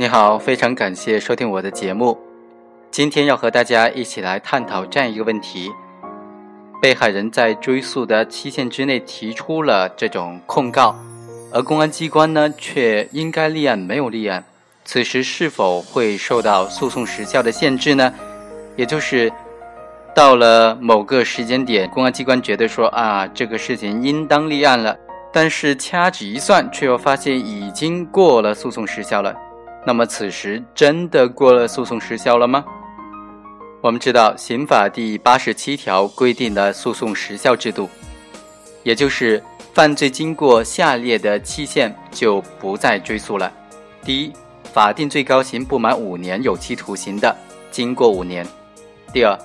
你好，非常感谢收听我的节目。今天要和大家一起来探讨这样一个问题：被害人在追诉的期限之内提出了这种控告，而公安机关呢却应该立案没有立案，此时是否会受到诉讼时效的限制呢？也就是到了某个时间点，公安机关觉得说啊这个事情应当立案了，但是掐指一算，却又发现已经过了诉讼时效了。那么此时真的过了诉讼时效了吗？我们知道刑法第八十七条规定了诉讼时效制度，也就是犯罪经过下列的期限就不再追诉了：第一，法定最高刑不满五年有期徒刑的，经过五年；第二，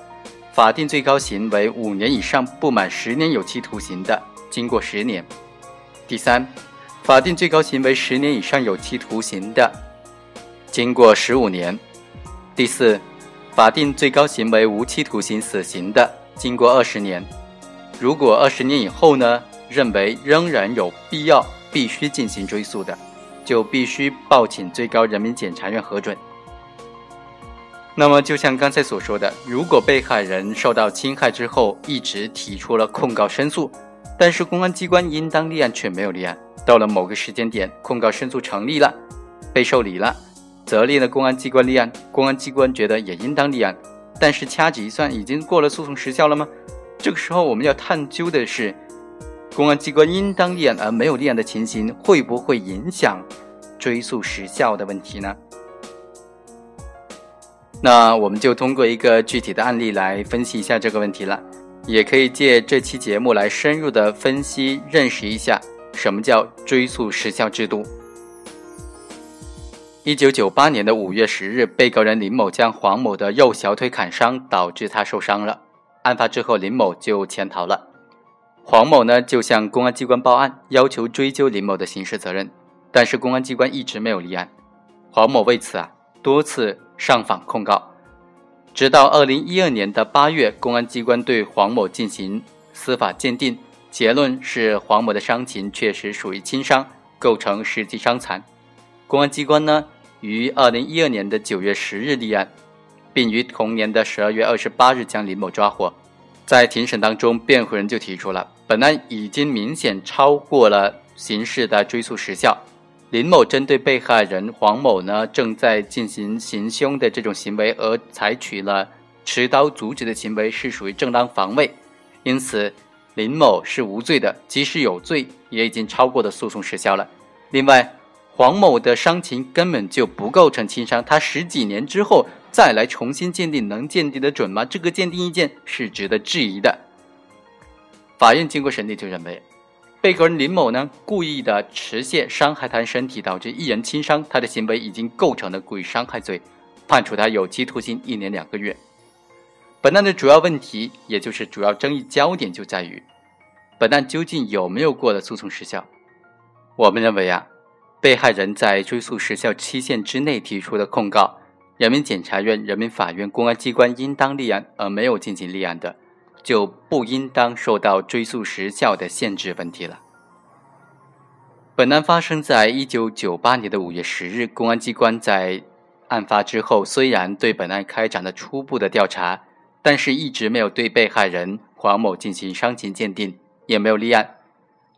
法定最高刑为五年以上不满十年有期徒刑的，经过十年；第三，法定最高刑为十年以上有期徒刑的。经过十五年，第四，法定最高刑为无期徒刑、死刑的，经过二十年，如果二十年以后呢，认为仍然有必要、必须进行追诉的，就必须报请最高人民检察院核准。那么，就像刚才所说的，如果被害人受到侵害之后一直提出了控告申诉，但是公安机关应当立案却没有立案，到了某个时间点，控告申诉成立了，被受理了。责令的公安机关立案，公安机关觉得也应当立案，但是掐指一算，已经过了诉讼时效了吗？这个时候我们要探究的是，公安机关应当立案而没有立案的情形，会不会影响追诉时效的问题呢？那我们就通过一个具体的案例来分析一下这个问题了，也可以借这期节目来深入的分析认识一下什么叫追诉时效制度。一九九八年的五月十日，被告人林某将黄某的右小腿砍伤，导致他受伤了。案发之后，林某就潜逃了。黄某呢，就向公安机关报案，要求追究林某的刑事责任，但是公安机关一直没有立案。黄某为此啊，多次上访控告，直到二零一二年的八月，公安机关对黄某进行司法鉴定，结论是黄某的伤情确实属于轻伤，构成实际伤残。公安机关呢？于二零一二年的九月十日立案，并于同年的十二月二十八日将林某抓获。在庭审当中，辩护人就提出了，本案已经明显超过了刑事的追诉时效。林某针对被害人黄某呢正在进行行凶的这种行为而采取了持刀阻止的行为，是属于正当防卫，因此林某是无罪的。即使有罪，也已经超过了诉讼时效了。另外，黄某的伤情根本就不构成轻伤，他十几年之后再来重新鉴定，能鉴定的准吗？这个鉴定意见是值得质疑的。法院经过审理就认为，被告人林某呢故意的持械伤害他人身体，导致一人轻伤，他的行为已经构成了故意伤害罪，判处他有期徒刑一年两个月。本案的主要问题，也就是主要争议焦点就在于，本案究竟有没有过了诉讼时效？我们认为啊。被害人在追诉时效期限之内提出的控告，人民检察院、人民法院、公安机关应当立案而没有进行立案的，就不应当受到追诉时效的限制问题了。本案发生在一九九八年的五月十日，公安机关在案发之后，虽然对本案开展了初步的调查，但是一直没有对被害人黄某进行伤情鉴定，也没有立案。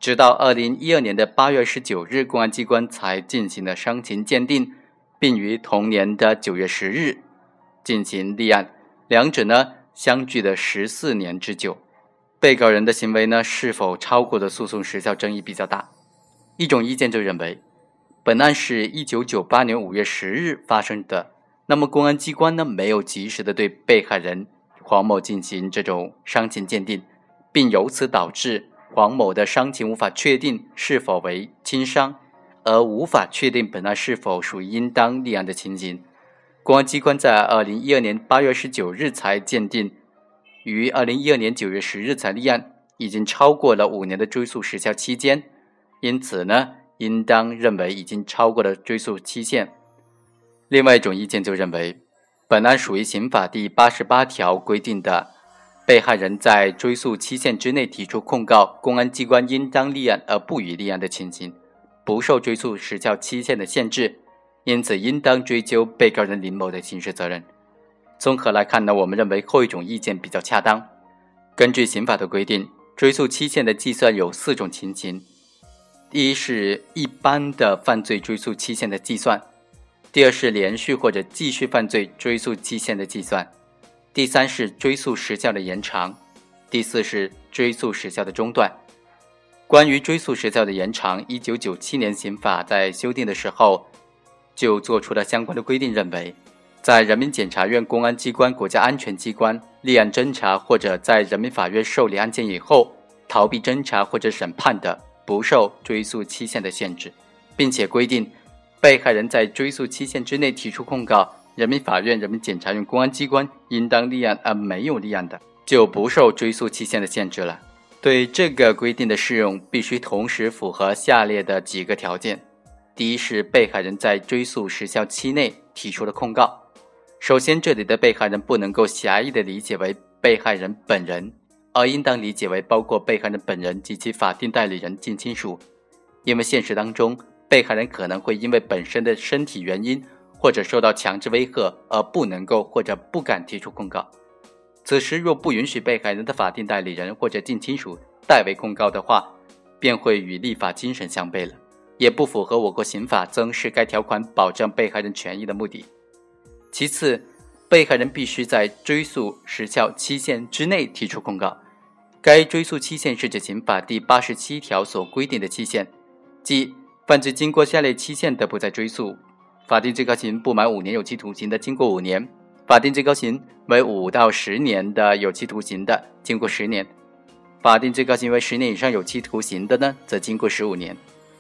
直到二零一二年的八月十九日，公安机关才进行了伤情鉴定，并于同年的九月十日进行立案。两者呢相距了十四年之久。被告人的行为呢是否超过了诉讼时效，争议比较大。一种意见就认为，本案是一九九八年五月十日发生的，那么公安机关呢没有及时的对被害人黄某进行这种伤情鉴定，并由此导致。黄某的伤情无法确定是否为轻伤，而无法确定本案是否属于应当立案的情形。公安机关在二零一二年八月十九日才鉴定，于二零一二年九月十日才立案，已经超过了五年的追诉时效期间，因此呢，应当认为已经超过了追诉期限。另外一种意见就认为，本案属于刑法第八十八条规定的。被害人在追诉期限之内提出控告，公安机关应当立案而不予立案的情形，不受追诉时效期限的限制。因此应当追究被告人林某的刑事责任。综合来看呢，我们认为后一种意见比较恰当。根据刑法的规定，追诉期限的计算有四种情形：第一是一般的犯罪追诉期限的计算；第二是连续或者继续犯罪追诉期限的计算；第三是追诉时效的延长；第四是追诉时效的中断。关于追诉时效的延长，一九九七年刑法在修订的时候就做出了相关的规定，认为。在人民检察院、公安机关、国家安全机关立案侦查，或者在人民法院受理案件以后逃避侦查或者审判的，不受追诉期限的限制，并且规定，被害人在追诉期限之内提出控告，人民法院、人民检察院、公安机关应当立案，而没有立案的，就不受追诉期限的限制了。对这个规定的适用，必须同时符合下列的几个条件：第一是被害人在追诉时效期内提出了控告。首先，这里的被害人不能够狭义的理解为被害人本人，而应当理解为包括被害人本人及其法定代理人、近亲属。因为现实当中，被害人可能会因为本身的身体原因或者受到强制威吓而不能够或者不敢提出控告。此时若不允许被害人的法定代理人或者近亲属代为控告的话，便会与立法精神相悖了，也不符合我国刑法增设该条款保障被害人权益的目的。其次，被害人必须在追诉时效期限之内提出控告。该追诉期限是指刑法第八十七条所规定的期限，即犯罪经过下列期限的不再追诉：法定最高刑不满五年有期徒刑的，经过五年；法定最高刑为五到十年的有期徒刑的，经过十年；法定最高刑为十年以上有期徒刑的呢，则经过十五年；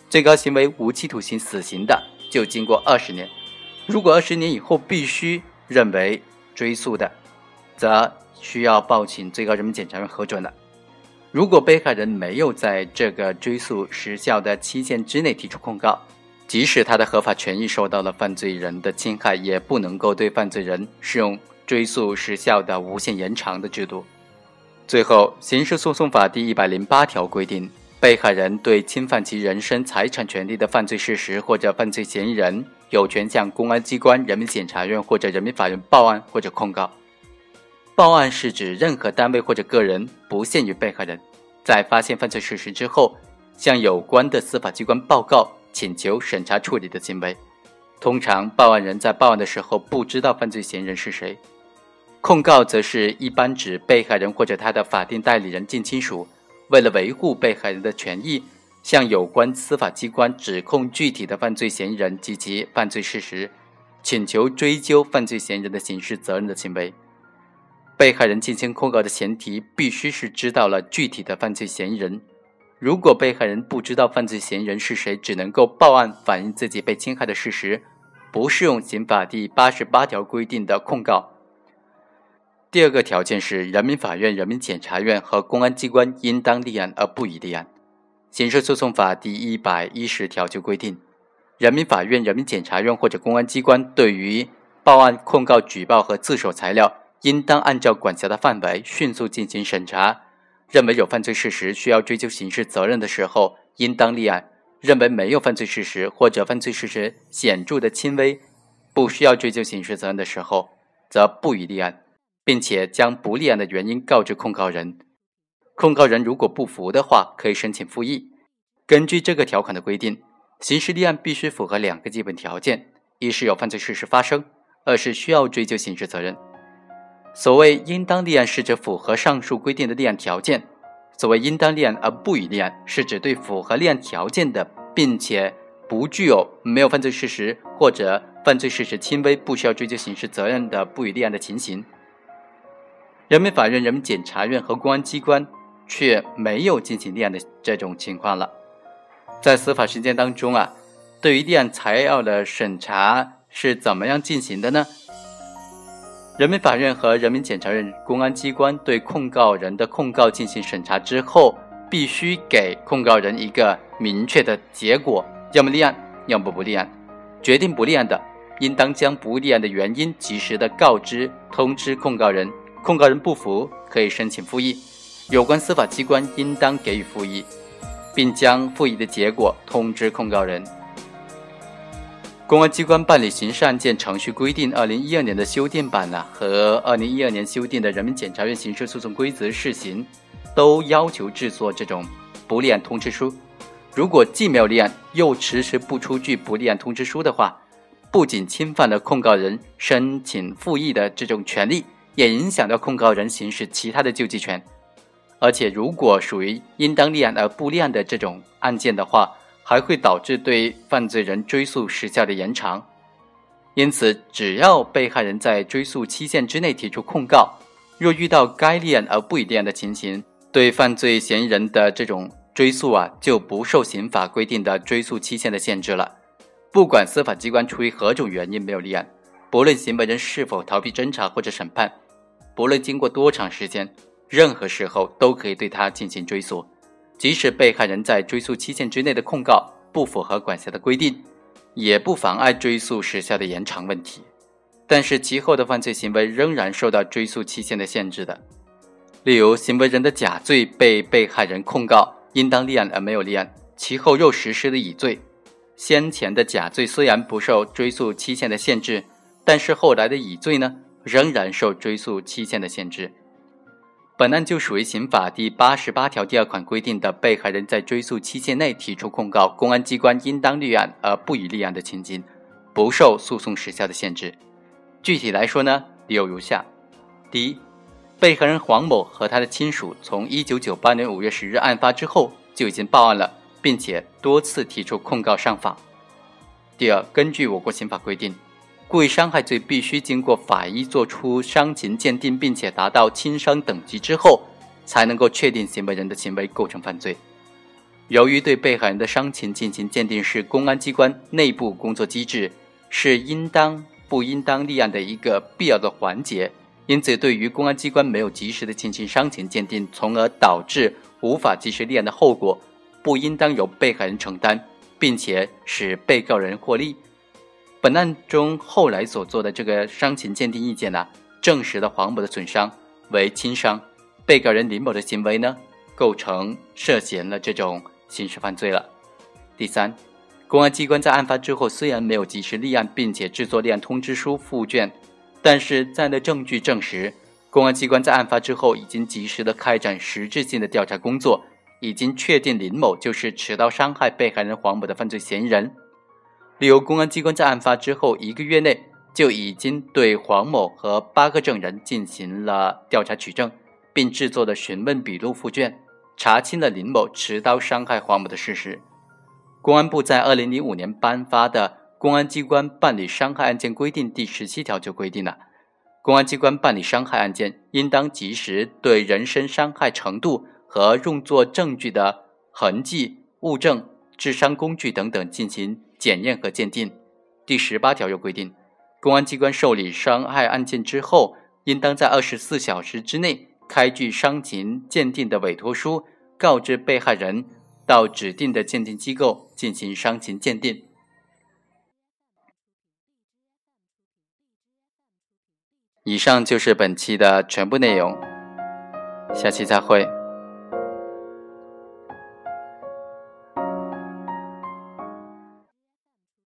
最高刑为无期徒刑、死刑的，就经过二十年。如果二十年以后必须认为追诉的，则需要报请最高人民检察院核准了。如果被害人没有在这个追诉时效的期限之内提出控告，即使他的合法权益受到了犯罪人的侵害，也不能够对犯罪人适用追诉时效的无限延长的制度。最后，《刑事诉讼法》第一百零八条规定。被害人对侵犯其人身财产权利的犯罪事实或者犯罪嫌疑人，有权向公安机关、人民检察院或者人民法院报案或者控告。报案是指任何单位或者个人，不限于被害人，在发现犯罪事实之后，向有关的司法机关报告、请求审查处理的行为。通常，报案人在报案的时候不知道犯罪嫌疑人是谁。控告则是一般指被害人或者他的法定代理人、近亲属。为了维护被害人的权益，向有关司法机关指控具体的犯罪嫌疑人及其犯罪事实，请求追究犯罪嫌疑人的刑事责任的行为。被害人进行控告的前提必须是知道了具体的犯罪嫌疑人。如果被害人不知道犯罪嫌疑人是谁，只能够报案反映自己被侵害的事实，不适用刑法第八十八条规定的控告。第二个条件是，人民法院、人民检察院和公安机关应当立案，而不予立案。刑事诉讼法第一百一十条就规定，人民法院、人民检察院或者公安机关对于报案、控告、举报和自首材料，应当按照管辖的范围迅速进行审查。认为有犯罪事实需要追究刑事责任的时候，应当立案；认为没有犯罪事实或者犯罪事实显著的轻微，不需要追究刑事责任的时候，则不予立案。并且将不立案的原因告知控告人，控告人如果不服的话，可以申请复议。根据这个条款的规定，刑事立案必须符合两个基本条件：一是有犯罪事实发生，二是需要追究刑事责任。所谓应当立案，是指符合上述规定的立案条件；所谓应当立案而不予立案，是指对符合立案条件的，并且不具有没有犯罪事实或者犯罪事实轻微，不需要追究刑事责任的不予立案的情形。人民法院、人民检察院和公安机关却没有进行立案的这种情况了。在司法实践当中啊，对于立案材料的审查是怎么样进行的呢？人民法院和人民检察院、公安机关对控告人的控告进行审查之后，必须给控告人一个明确的结果：要么立案，要么不立案。决定不立案的，应当将不立案的原因及时的告知、通知控告人。控告人不服，可以申请复议，有关司法机关应当给予复议，并将复议的结果通知控告人。公安机关办理刑事案件程序规定二零一二年的修订版呢，和二零一二年修订的人民检察院刑事诉讼规则试行，都要求制作这种不立案通知书。如果既没有立案，又迟迟不出具不立案通知书的话，不仅侵犯了控告人申请复议的这种权利，也影响到控告人行使其他的救济权。而且，如果属于应当立案而不立案的这种案件的话，还会导致对犯罪人追诉时效的延长，因此，只要被害人在追诉期限之内提出控告，若遇到该立案而不予立案的情形，对犯罪嫌疑人的这种追诉啊，就不受刑法规定的追诉期限的限制了。不管司法机关出于何种原因没有立案，不论行为人是否逃避侦查或者审判，不论经过多长时间，任何时候都可以对他进行追诉。即使被害人在追诉期限之内的控告不符合管辖的规定，也不妨碍追诉时效的延长问题。但是其后的犯罪行为仍然受到追诉期限的限制的。例如，行为人的甲罪被被害人控告应当立案而没有立案，其后又实施了乙罪。先前的甲罪虽然不受追诉期限的限制，但是后来的乙罪呢，仍然受追诉期限的限制。本案就属于刑法第八十八条第二款规定的被害人在追诉期限内提出控告，公安机关应当立案而不予立案的情形，不受诉讼时效的限制。具体来说呢，理由如下：第一，被害人黄某和他的亲属从一九九八年五月十日案发之后就已经报案了，并且多次提出控告上访。第二，根据我国刑法规定。故意伤害罪必须经过法医作出伤情鉴定，并且达到轻伤等级之后，才能够确定行为人的行为构成犯罪。由于对被害人的伤情进行鉴定是公安机关内部工作机制，是应当不应当立案的一个必要的环节，因此对于公安机关没有及时的进行伤情鉴定，从而导致无法及时立案的后果，不应当由被害人承担，并且使被告人获利。本案中后来所做的这个伤情鉴定意见呢，证实了黄某的损伤为轻伤，被告人林某的行为呢，构成涉嫌了这种刑事犯罪了。第三，公安机关在案发之后虽然没有及时立案，并且制作立案通知书附卷，但是在的证据证实，公安机关在案发之后已经及时的开展实质性的调查工作，已经确定林某就是持刀伤害被害人黄某的犯罪嫌疑人。例如，公安机关在案发之后一个月内就已经对黄某和八个证人进行了调查取证，并制作了询问笔录附卷，查清了林某持刀伤害黄某的事实。公安部在二零零五年颁发的《公安机关办理伤害案件规定》第十七条就规定了，公安机关办理伤害案件，应当及时对人身伤害程度和用作证据的痕迹、物证、致伤工具等等进行。检验和鉴定。第十八条又规定，公安机关受理伤害案件之后，应当在二十四小时之内开具伤情鉴定的委托书，告知被害人到指定的鉴定机构进行伤情鉴定。以上就是本期的全部内容，下期再会。